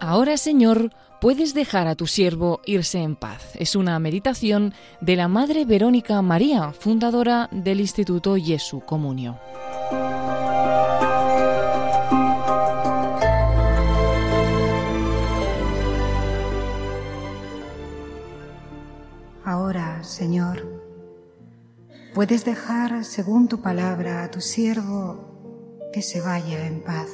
Ahora, Señor, puedes dejar a tu siervo irse en paz. Es una meditación de la Madre Verónica María, fundadora del Instituto Jesu Comunio. Puedes dejar, según tu palabra, a tu siervo que se vaya en paz,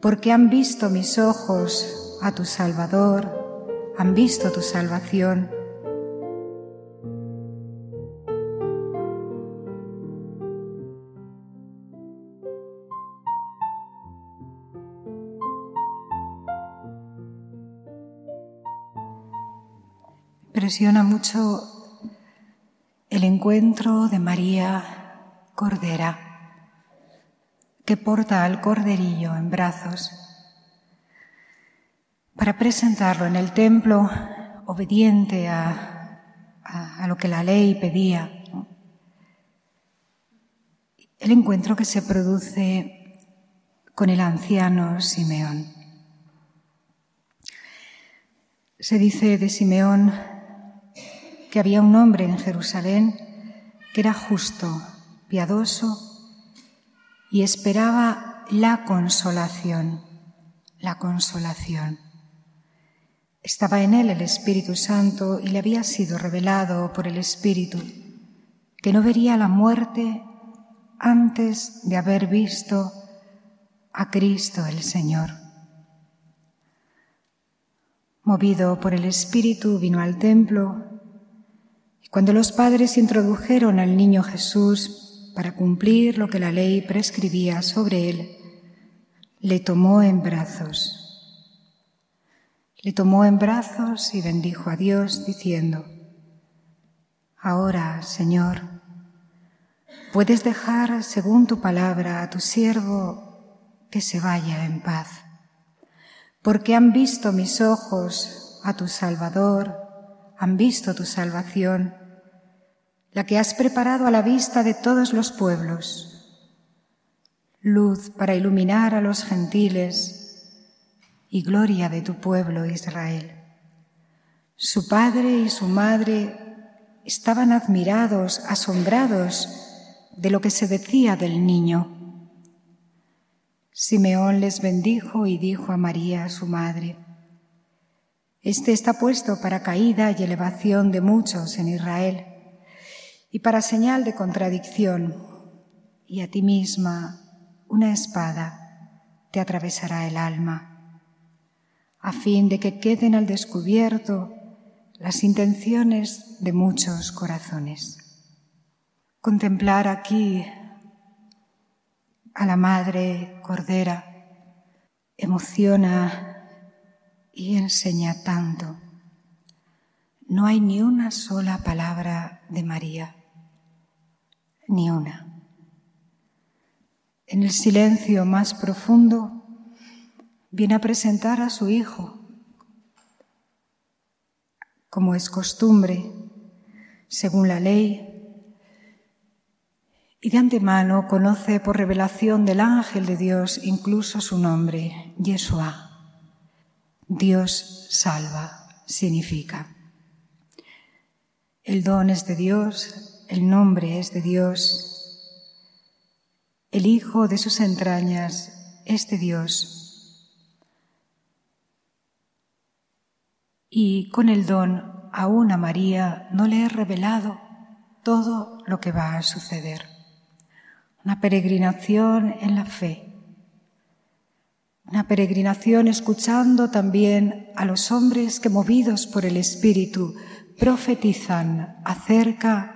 porque han visto mis ojos a tu Salvador, han visto tu salvación. Impresiona mucho encuentro de María Cordera, que porta al corderillo en brazos, para presentarlo en el templo obediente a, lo que la ley pedía. El encuentro que se produce con el anciano Simeón. Se dice de Simeón que había un hombre en Jerusalén que era justo, piadoso y esperaba la consolación, la consolación. Estaba en él el Espíritu Santo y le había sido revelado por el Espíritu que no vería la muerte antes de haber visto a Cristo el Señor. Movido por el Espíritu vino al templo cuando los padres introdujeron al niño Jesús para cumplir lo que la ley prescribía sobre él, le tomó en brazos. Le tomó en brazos y bendijo a Dios diciendo, Ahora, Señor, puedes dejar, según tu palabra, a tu siervo que se vaya en paz, porque han visto mis ojos a tu Salvador, han visto tu salvación la que has preparado a la vista de todos los pueblos, luz para iluminar a los gentiles y gloria de tu pueblo Israel. Su padre y su madre estaban admirados, asombrados de lo que se decía del niño. Simeón les bendijo y dijo a María, su madre, Este está puesto para caída y elevación de muchos en Israel y para señal de contradicción, y a ti misma una espada te atravesará el alma, a fin de que queden al descubierto las intenciones de muchos corazones. Contemplar aquí a la Madre Cordera emociona y enseña tanto. No hay ni una sola palabra de María ni una. En el silencio más profundo viene a presentar a su Hijo, como es costumbre, según la ley, y de antemano conoce por revelación del ángel de Dios incluso su nombre, Yeshua. Dios salva significa. El don es de Dios, el nombre es de Dios, el Hijo de sus entrañas es de Dios. Y con el don aún a María no le he revelado todo lo que va a suceder. Una peregrinación en la fe. Una peregrinación escuchando también a los hombres que movidos por el Espíritu profetizan acerca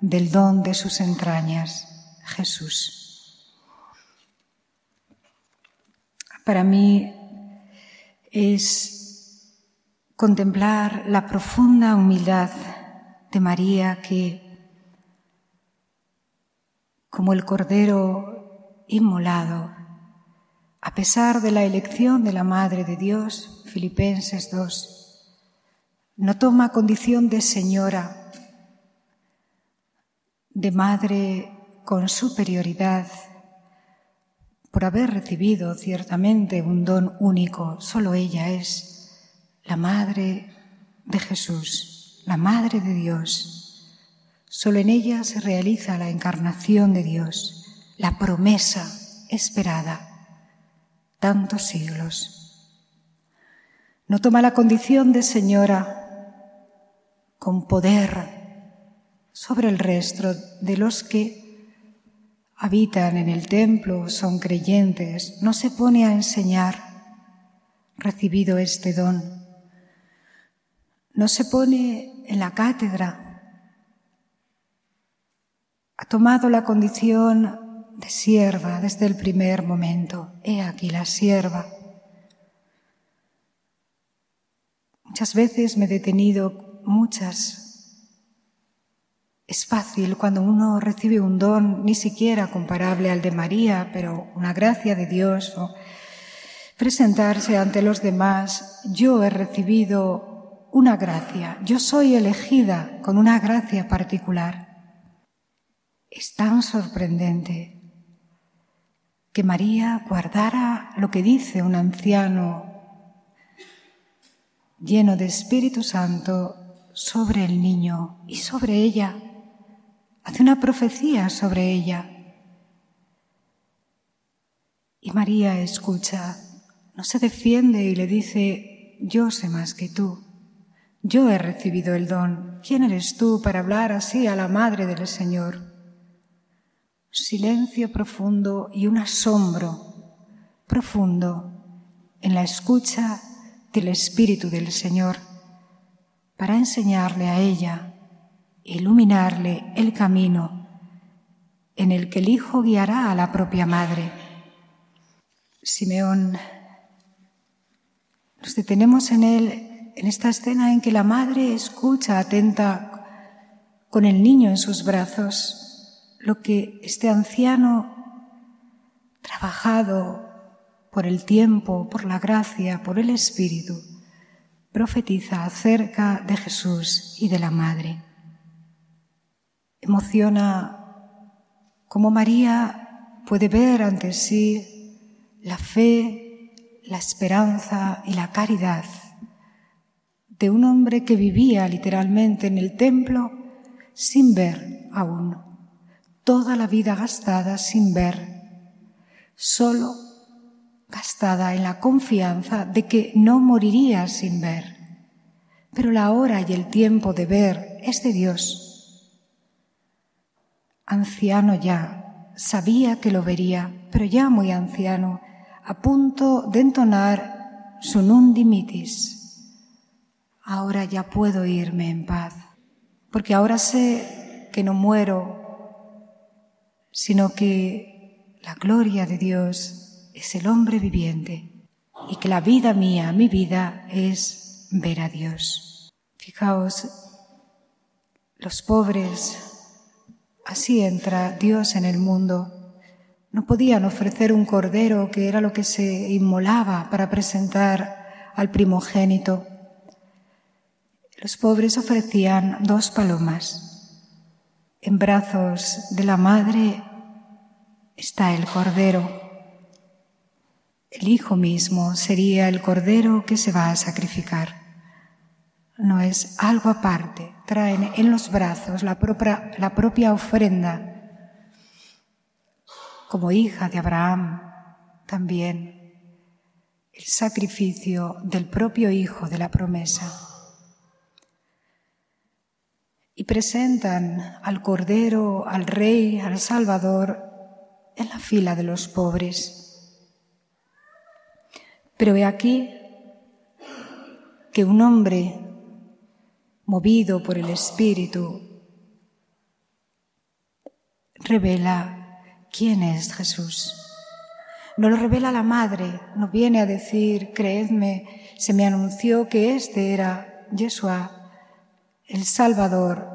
del don de sus entrañas, Jesús. Para mí es contemplar la profunda humildad de María que, como el Cordero inmolado, a pesar de la elección de la Madre de Dios, Filipenses 2, no toma condición de señora, de madre con superioridad por haber recibido ciertamente un don único. Solo ella es la Madre de Jesús, la Madre de Dios. Solo en ella se realiza la encarnación de Dios, la promesa esperada tantos siglos. No toma la condición de señora con poder sobre el resto de los que habitan en el templo, son creyentes, no se pone a enseñar, recibido este don. No se pone en la cátedra. Ha tomado la condición de sierva desde el primer momento. He aquí la sierva. Muchas veces me he detenido, muchas es fácil cuando uno recibe un don, ni siquiera comparable al de María, pero una gracia de Dios, presentarse ante los demás, yo he recibido una gracia, yo soy elegida con una gracia particular. Es tan sorprendente que María guardara lo que dice un anciano lleno de Espíritu Santo sobre el niño y sobre ella hace una profecía sobre ella. Y María escucha, no se defiende y le dice, yo sé más que tú, yo he recibido el don, ¿quién eres tú para hablar así a la Madre del Señor? Silencio profundo y un asombro profundo en la escucha del Espíritu del Señor para enseñarle a ella iluminarle el camino en el que el Hijo guiará a la propia Madre. Simeón, nos detenemos en él, en esta escena en que la Madre escucha atenta con el niño en sus brazos lo que este anciano, trabajado por el tiempo, por la gracia, por el Espíritu, profetiza acerca de Jesús y de la Madre emociona cómo María puede ver ante sí la fe, la esperanza y la caridad de un hombre que vivía literalmente en el templo sin ver aún, toda la vida gastada sin ver, solo gastada en la confianza de que no moriría sin ver. Pero la hora y el tiempo de ver es de Dios anciano ya, sabía que lo vería, pero ya muy anciano, a punto de entonar su nundimitis. Ahora ya puedo irme en paz, porque ahora sé que no muero, sino que la gloria de Dios es el hombre viviente y que la vida mía, mi vida, es ver a Dios. Fijaos, los pobres Así entra Dios en el mundo. No podían ofrecer un cordero, que era lo que se inmolaba para presentar al primogénito. Los pobres ofrecían dos palomas. En brazos de la madre está el cordero. El hijo mismo sería el cordero que se va a sacrificar no es algo aparte, traen en los brazos la propia, la propia ofrenda. Como hija de Abraham, también el sacrificio del propio hijo de la promesa. Y presentan al Cordero, al Rey, al Salvador en la fila de los pobres. Pero he aquí que un hombre movido por el Espíritu, revela quién es Jesús. No lo revela la madre, no viene a decir, creedme, se me anunció que este era Yeshua, el Salvador.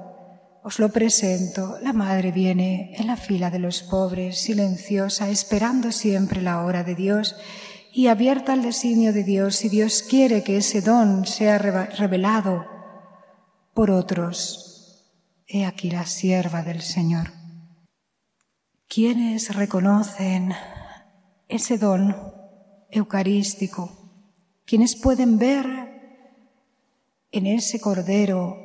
Os lo presento. La madre viene en la fila de los pobres, silenciosa, esperando siempre la hora de Dios y abierta al designio de Dios. Si Dios quiere que ese don sea revelado por otros. He aquí la sierva del Señor. quienes reconocen ese don eucarístico, quienes pueden ver en ese cordero,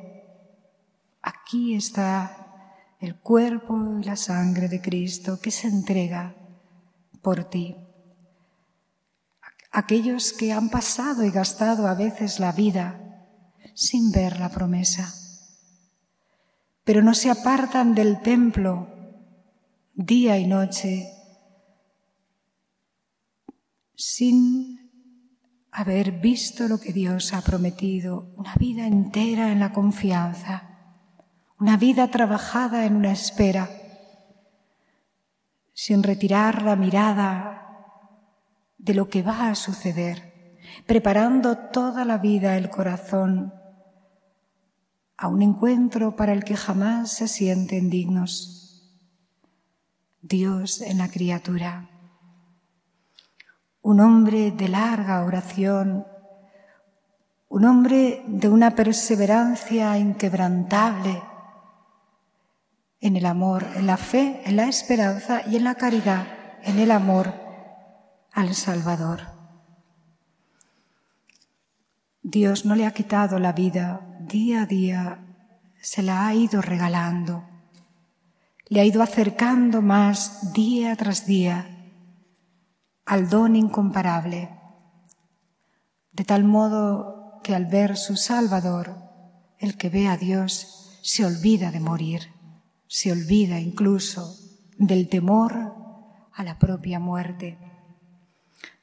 aquí está el cuerpo y la sangre de Cristo que se entrega por ti. Aquellos que han pasado y gastado a veces la vida sin ver la promesa, pero no se apartan del templo día y noche sin haber visto lo que Dios ha prometido, una vida entera en la confianza, una vida trabajada en una espera, sin retirar la mirada de lo que va a suceder, preparando toda la vida el corazón a un encuentro para el que jamás se sienten dignos. Dios en la criatura. Un hombre de larga oración, un hombre de una perseverancia inquebrantable en el amor, en la fe, en la esperanza y en la caridad, en el amor al Salvador. Dios no le ha quitado la vida, día a día se la ha ido regalando le ha ido acercando más día tras día al don incomparable, de tal modo que al ver su Salvador, el que ve a Dios se olvida de morir, se olvida incluso del temor a la propia muerte.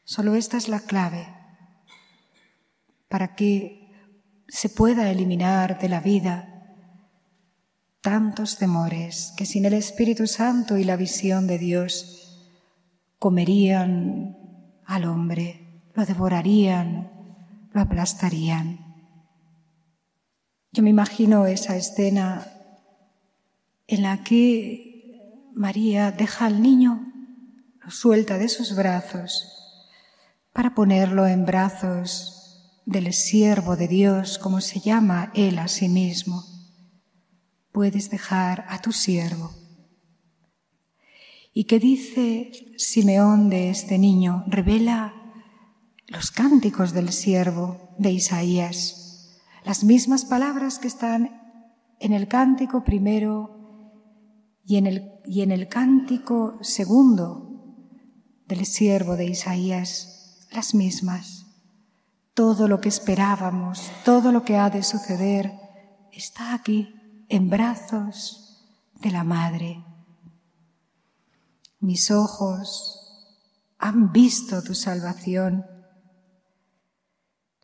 Solo esta es la clave para que se pueda eliminar de la vida tantos temores que sin el Espíritu Santo y la visión de Dios comerían al hombre, lo devorarían, lo aplastarían. Yo me imagino esa escena en la que María deja al niño, lo suelta de sus brazos para ponerlo en brazos del siervo de Dios, como se llama él a sí mismo puedes dejar a tu siervo. ¿Y qué dice Simeón de este niño? Revela los cánticos del siervo de Isaías, las mismas palabras que están en el cántico primero y en el, y en el cántico segundo del siervo de Isaías, las mismas. Todo lo que esperábamos, todo lo que ha de suceder, está aquí en brazos de la Madre. Mis ojos han visto tu salvación,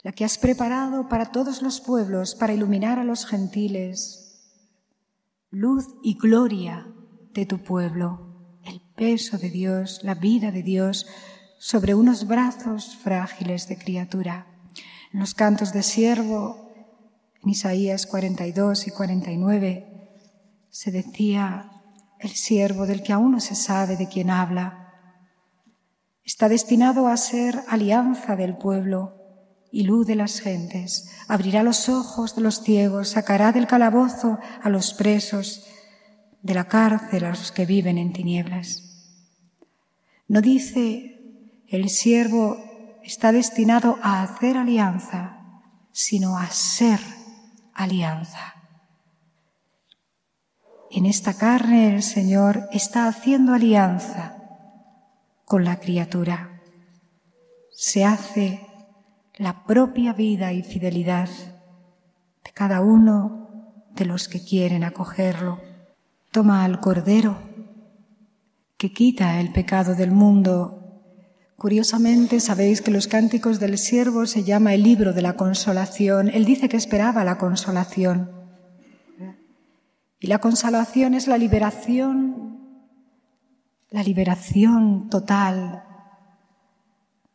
la que has preparado para todos los pueblos, para iluminar a los gentiles, luz y gloria de tu pueblo, el peso de Dios, la vida de Dios sobre unos brazos frágiles de criatura. En los cantos de siervo en Isaías 42 y 49 se decía, el siervo del que aún no se sabe de quién habla, está destinado a ser alianza del pueblo y luz de las gentes, abrirá los ojos de los ciegos, sacará del calabozo a los presos, de la cárcel a los que viven en tinieblas. No dice el siervo está destinado a hacer alianza, sino a ser alianza. En esta carne el Señor está haciendo alianza con la criatura. Se hace la propia vida y fidelidad de cada uno de los que quieren acogerlo. Toma al Cordero que quita el pecado del mundo Curiosamente, sabéis que los cánticos del siervo se llama el libro de la consolación. Él dice que esperaba la consolación. Y la consolación es la liberación, la liberación total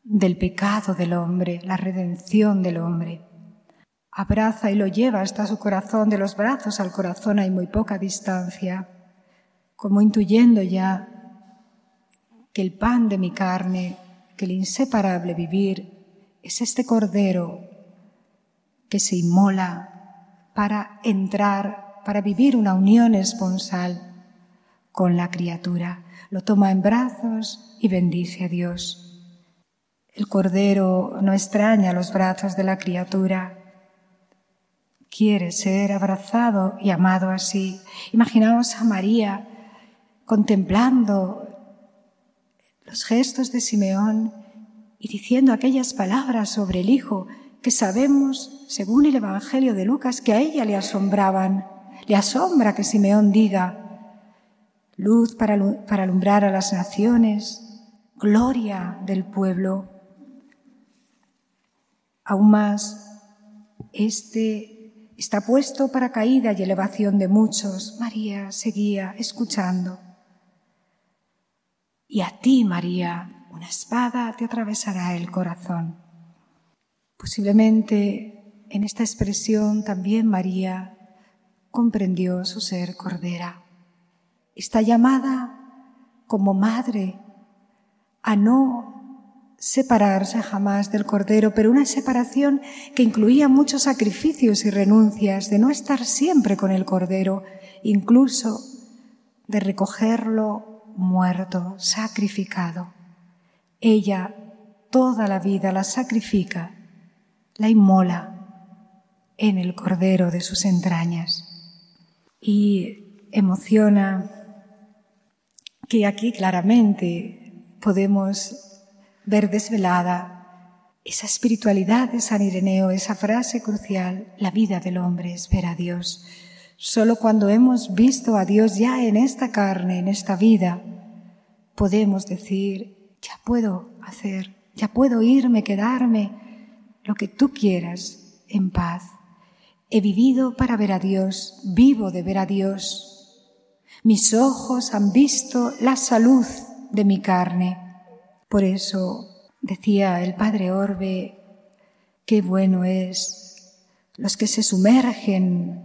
del pecado del hombre, la redención del hombre. Abraza y lo lleva hasta su corazón, de los brazos al corazón hay muy poca distancia, como intuyendo ya que el pan de mi carne que el inseparable vivir es este cordero que se inmola para entrar, para vivir una unión esponsal con la criatura, lo toma en brazos y bendice a Dios. El Cordero no extraña los brazos de la criatura, quiere ser abrazado y amado así. Imaginaos a María contemplando los gestos de Simeón y diciendo aquellas palabras sobre el Hijo que sabemos, según el Evangelio de Lucas, que a ella le asombraban. Le asombra que Simeón diga, luz para, alumbrar a las naciones, gloria del pueblo. Aún más, este está puesto para caída y elevación de muchos. María seguía escuchando. Y a ti, María, una espada te atravesará el corazón. Posiblemente en esta expresión también María comprendió su ser cordera. Está llamada como madre a no separarse jamás del Cordero, pero una separación que incluía muchos sacrificios y renuncias, de no estar siempre con el Cordero, incluso de recogerlo muerto, sacrificado. Ella toda la vida la sacrifica la inmola en el cordero de sus entrañas. Y emociona que aquí claramente podemos ver desvelada esa espiritualidad de San Ireneo, esa frase crucial, la vida del hombre es ver a Dios. Solo cuando hemos visto a Dios ya en esta carne, en esta vida, podemos decir, ya puedo hacer, ya puedo irme, quedarme, lo que tú quieras en paz. He vivido para ver a Dios, vivo de ver a Dios. Mis ojos han visto la salud de mi carne. Por eso decía el Padre Orbe, qué bueno es los que se sumergen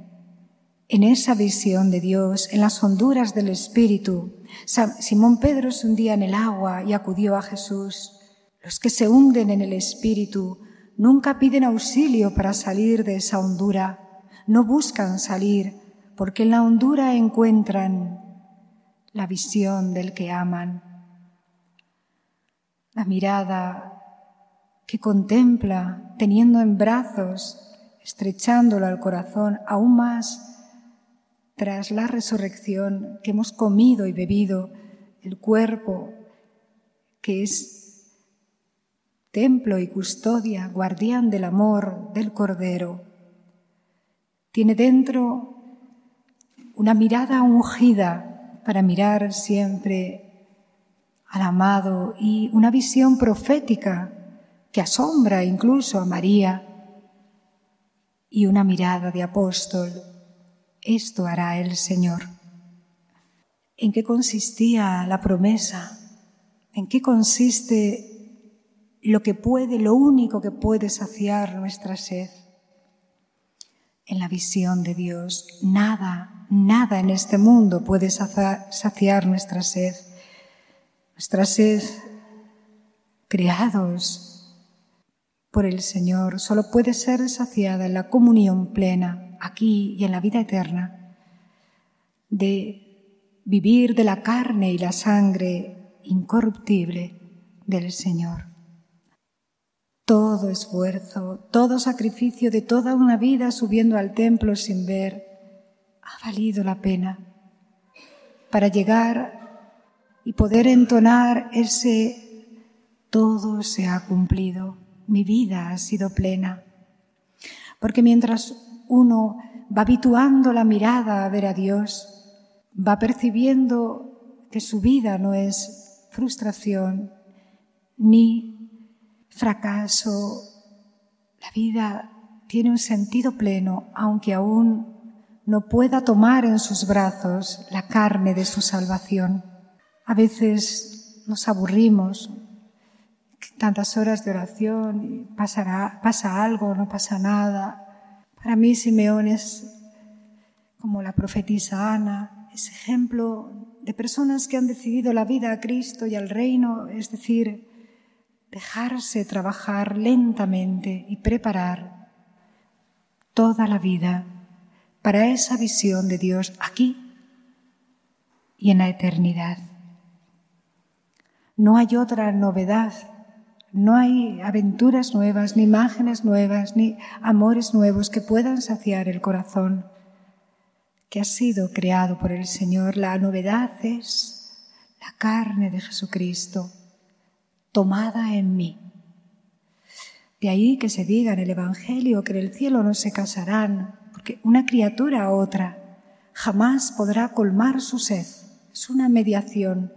en esa visión de Dios, en las honduras del Espíritu. Simón Pedro es un día en el agua y acudió a Jesús. Los que se hunden en el Espíritu Nunca piden auxilio para salir de esa hondura, no buscan salir, porque en la hondura encuentran la visión del que aman, la mirada que contempla teniendo en brazos, estrechándolo al corazón aún más tras la resurrección que hemos comido y bebido, el cuerpo que es templo y custodia, guardián del amor del Cordero. Tiene dentro una mirada ungida para mirar siempre al amado y una visión profética que asombra incluso a María y una mirada de apóstol. Esto hará el Señor. ¿En qué consistía la promesa? ¿En qué consiste lo que puede, lo único que puede saciar nuestra sed. En la visión de Dios, nada, nada en este mundo puede saciar nuestra sed. Nuestra sed, creados por el Señor, solo puede ser saciada en la comunión plena, aquí y en la vida eterna, de vivir de la carne y la sangre incorruptible del Señor. Todo esfuerzo, todo sacrificio de toda una vida subiendo al templo sin ver, ha valido la pena para llegar y poder entonar ese todo se ha cumplido, mi vida ha sido plena. Porque mientras uno va habituando la mirada a ver a Dios, va percibiendo que su vida no es frustración ni fracaso. La vida tiene un sentido pleno, aunque aún no pueda tomar en sus brazos la carne de su salvación. A veces nos aburrimos, tantas horas de oración, pasará, pasa algo, no pasa nada. Para mí Simeón es como la profetisa Ana, es ejemplo de personas que han decidido la vida a Cristo y al reino, es decir, dejarse trabajar lentamente y preparar toda la vida para esa visión de Dios aquí y en la eternidad. No hay otra novedad, no hay aventuras nuevas, ni imágenes nuevas, ni amores nuevos que puedan saciar el corazón que ha sido creado por el Señor. La novedad es la carne de Jesucristo tomada en mí. De ahí que se diga en el Evangelio que en el cielo no se casarán, porque una criatura a otra jamás podrá colmar su sed. Es una mediación,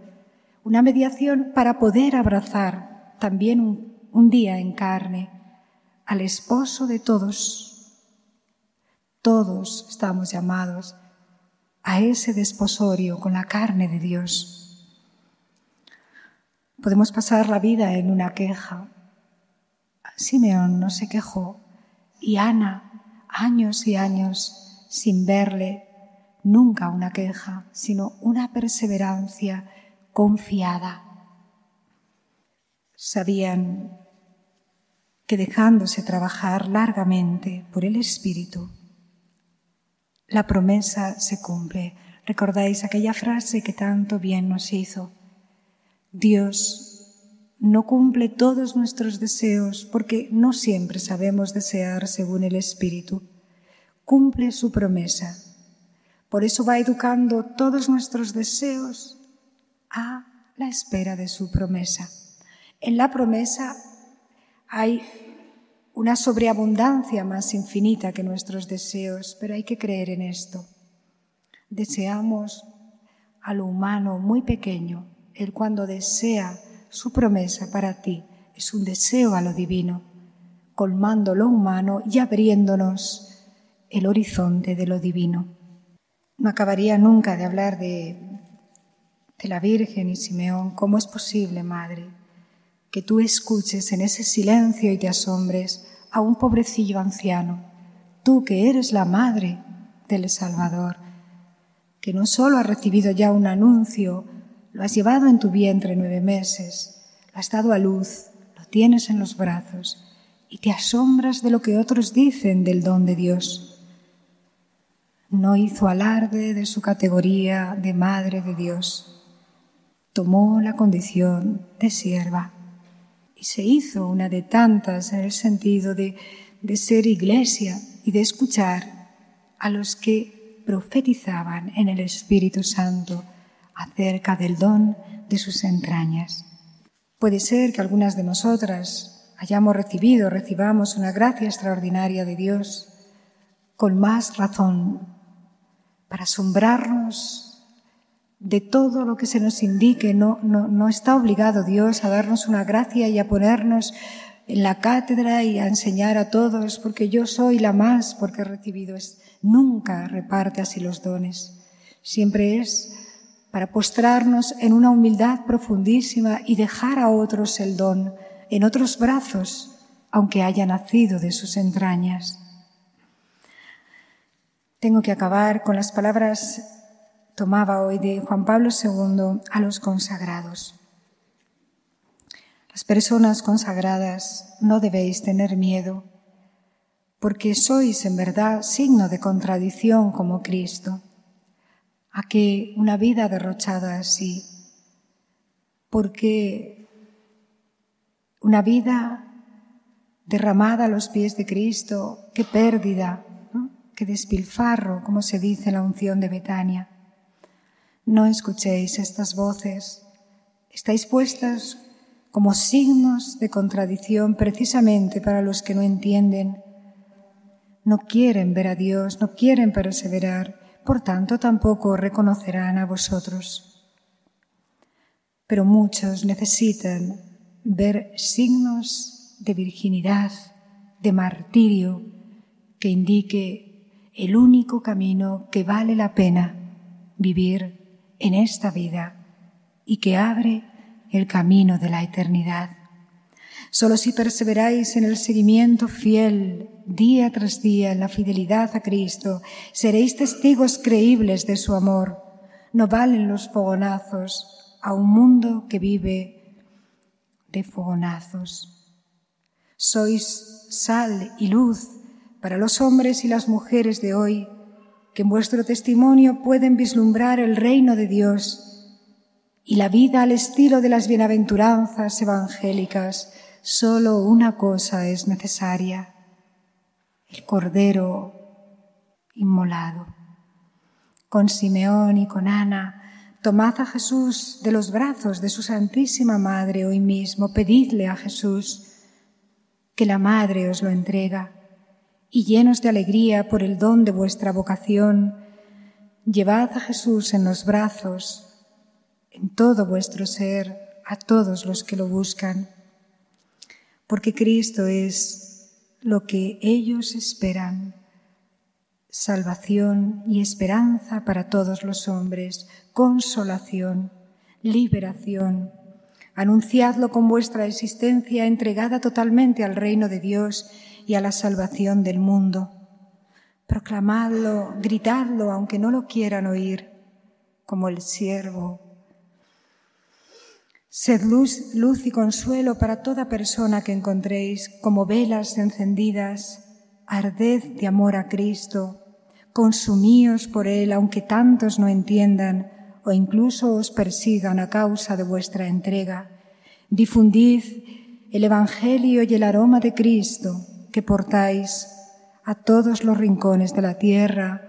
una mediación para poder abrazar también un, un día en carne al esposo de todos. Todos estamos llamados a ese desposorio con la carne de Dios. Podemos pasar la vida en una queja. Simeón no se quejó y Ana años y años sin verle nunca una queja, sino una perseverancia confiada. Sabían que dejándose trabajar largamente por el Espíritu, la promesa se cumple. ¿Recordáis aquella frase que tanto bien nos hizo? Dios no cumple todos nuestros deseos porque no siempre sabemos desear según el Espíritu. Cumple su promesa. Por eso va educando todos nuestros deseos a la espera de su promesa. En la promesa hay una sobreabundancia más infinita que nuestros deseos, pero hay que creer en esto. Deseamos a lo humano muy pequeño, él cuando desea su promesa para ti es un deseo a lo divino, colmando lo humano y abriéndonos el horizonte de lo divino. No acabaría nunca de hablar de, de la Virgen y Simeón. ¿Cómo es posible, Madre, que tú escuches en ese silencio y te asombres a un pobrecillo anciano, tú que eres la Madre del Salvador, que no solo ha recibido ya un anuncio lo has llevado en tu vientre nueve meses, lo has dado a luz, lo tienes en los brazos y te asombras de lo que otros dicen del don de Dios. No hizo alarde de su categoría de madre de Dios. Tomó la condición de sierva y se hizo una de tantas en el sentido de, de ser iglesia y de escuchar a los que profetizaban en el Espíritu Santo acerca del don de sus entrañas. Puede ser que algunas de nosotras hayamos recibido, recibamos una gracia extraordinaria de Dios con más razón para asombrarnos de todo lo que se nos indique. No, está obligado Dios a darnos una gracia y a ponernos en la cátedra y a enseñar a todos, porque yo soy la más, porque he recibido. Es, nunca reparte así los dones. Siempre es para postrarnos en una humildad profundísima y dejar a otros el don en otros brazos, aunque haya nacido de sus entrañas. Tengo que acabar con las palabras tomaba hoy de Juan Pablo II a los consagrados. Las personas consagradas no debéis tener miedo, porque sois en verdad signo de contradicción como Cristo a que una vida derrochada así, porque una vida derramada a los pies de Cristo, qué pérdida, qué despilfarro, como se dice en la unción de Betania. No escuchéis estas voces, estáis puestas como signos de contradicción precisamente para los que no entienden, no quieren ver a Dios, no quieren perseverar, por tanto tampoco reconocerán a vosotros. Pero muchos necesitan ver signos de virginidad, de martirio, que indique el único camino que vale la pena vivir en esta vida y que abre el camino de la eternidad. Solo si perseveráis en el seguimiento fiel día tras día en la fidelidad a Cristo, seréis testigos creíbles de su amor. No valen los fogonazos a un mundo que vive de fogonazos. Sois sal y luz para los hombres y las mujeres de hoy que en vuestro testimonio pueden vislumbrar el reino de Dios y la vida al estilo de las bienaventuranzas evangélicas, solo una cosa es necesaria, el Cordero inmolado. Con Simeón y con Ana, tomad a Jesús de los brazos de su Santísima Madre hoy mismo, pedidle a Jesús que la Madre os lo entrega y llenos de alegría por el don de vuestra vocación, llevad a Jesús en los brazos, en todo vuestro ser, a todos los que lo buscan, porque Cristo es lo que ellos esperan, salvación y esperanza para todos los hombres, consolación, liberación. Anunciadlo con vuestra existencia entregada totalmente al reino de Dios y a la salvación del mundo. Proclamadlo, gritadlo, aunque no lo quieran oír, como el siervo. Sed luz, luz y consuelo para toda persona que encontréis, como velas encendidas, arded de amor a Cristo, consumíos por Él, aunque tantos no entiendan o incluso os persigan a causa de vuestra entrega. Difundid el Evangelio y el aroma de Cristo que portáis a todos los rincones de la tierra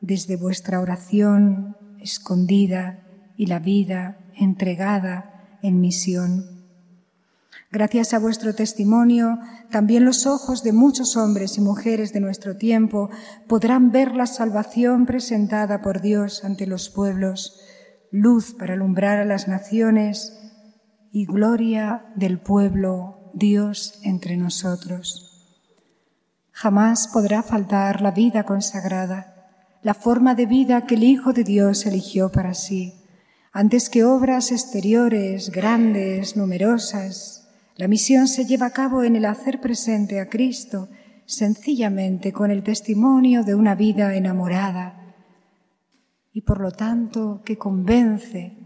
desde vuestra oración escondida y la vida entregada en misión. Gracias a vuestro testimonio, también los ojos de muchos hombres y mujeres de nuestro tiempo podrán ver la salvación presentada por Dios ante los pueblos, luz para alumbrar a las naciones y gloria del pueblo Dios entre nosotros. Jamás podrá faltar la vida consagrada, la forma de vida que el Hijo de Dios eligió para sí, antes que obras exteriores, grandes, numerosas. La misión se lleva a cabo en el hacer presente a Cristo, sencillamente con el testimonio de una vida enamorada y por lo tanto que convence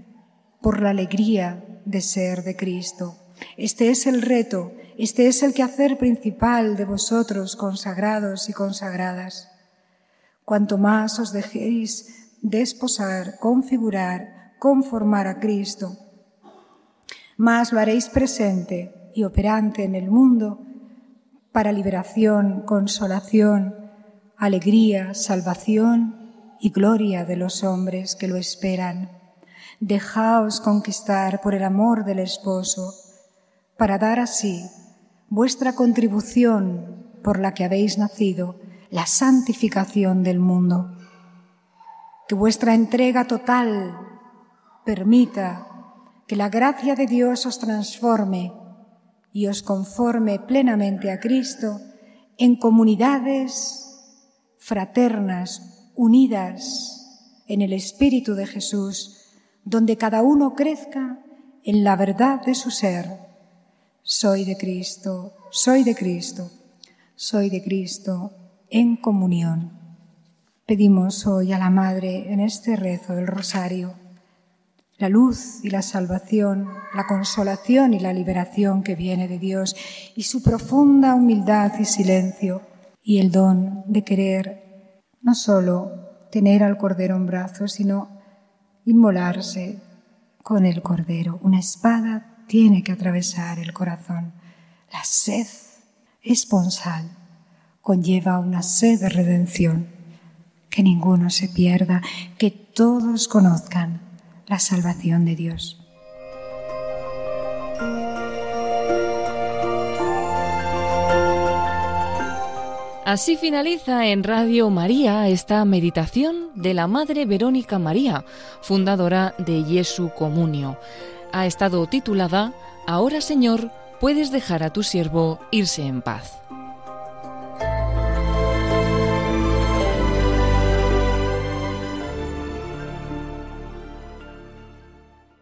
por la alegría de ser de Cristo. Este es el reto este es el quehacer principal de vosotros, consagrados y consagradas. Cuanto más os dejéis desposar, configurar, conformar a Cristo, más lo haréis presente y operante en el mundo para liberación, consolación, alegría, salvación y gloria de los hombres que lo esperan. Dejaos conquistar por el amor del esposo, para dar así vuestra contribución por la que habéis nacido, la santificación del mundo. Que vuestra entrega total permita que la gracia de Dios os transforme y os conforme plenamente a Cristo en comunidades fraternas, unidas en el Espíritu de Jesús, donde cada uno crezca en la verdad de su ser soy de Cristo, soy de Cristo, soy de Cristo en comunión. Pedimos hoy a la Madre en este rezo del rosario la luz y la salvación, la consolación y la liberación que viene de Dios y su profunda humildad y silencio y el don de querer no solo tener al Cordero en brazos, sino inmolarse con el Cordero, una espada tiene que atravesar el corazón. La sed esponsal conlleva una sed de redención. Que ninguno se pierda, que todos conozcan la salvación de Dios. Así finaliza en Radio María esta meditación de la Madre Verónica María, fundadora de Jesu Comunio ha estado titulada Ahora Señor, puedes dejar a tu siervo irse en paz.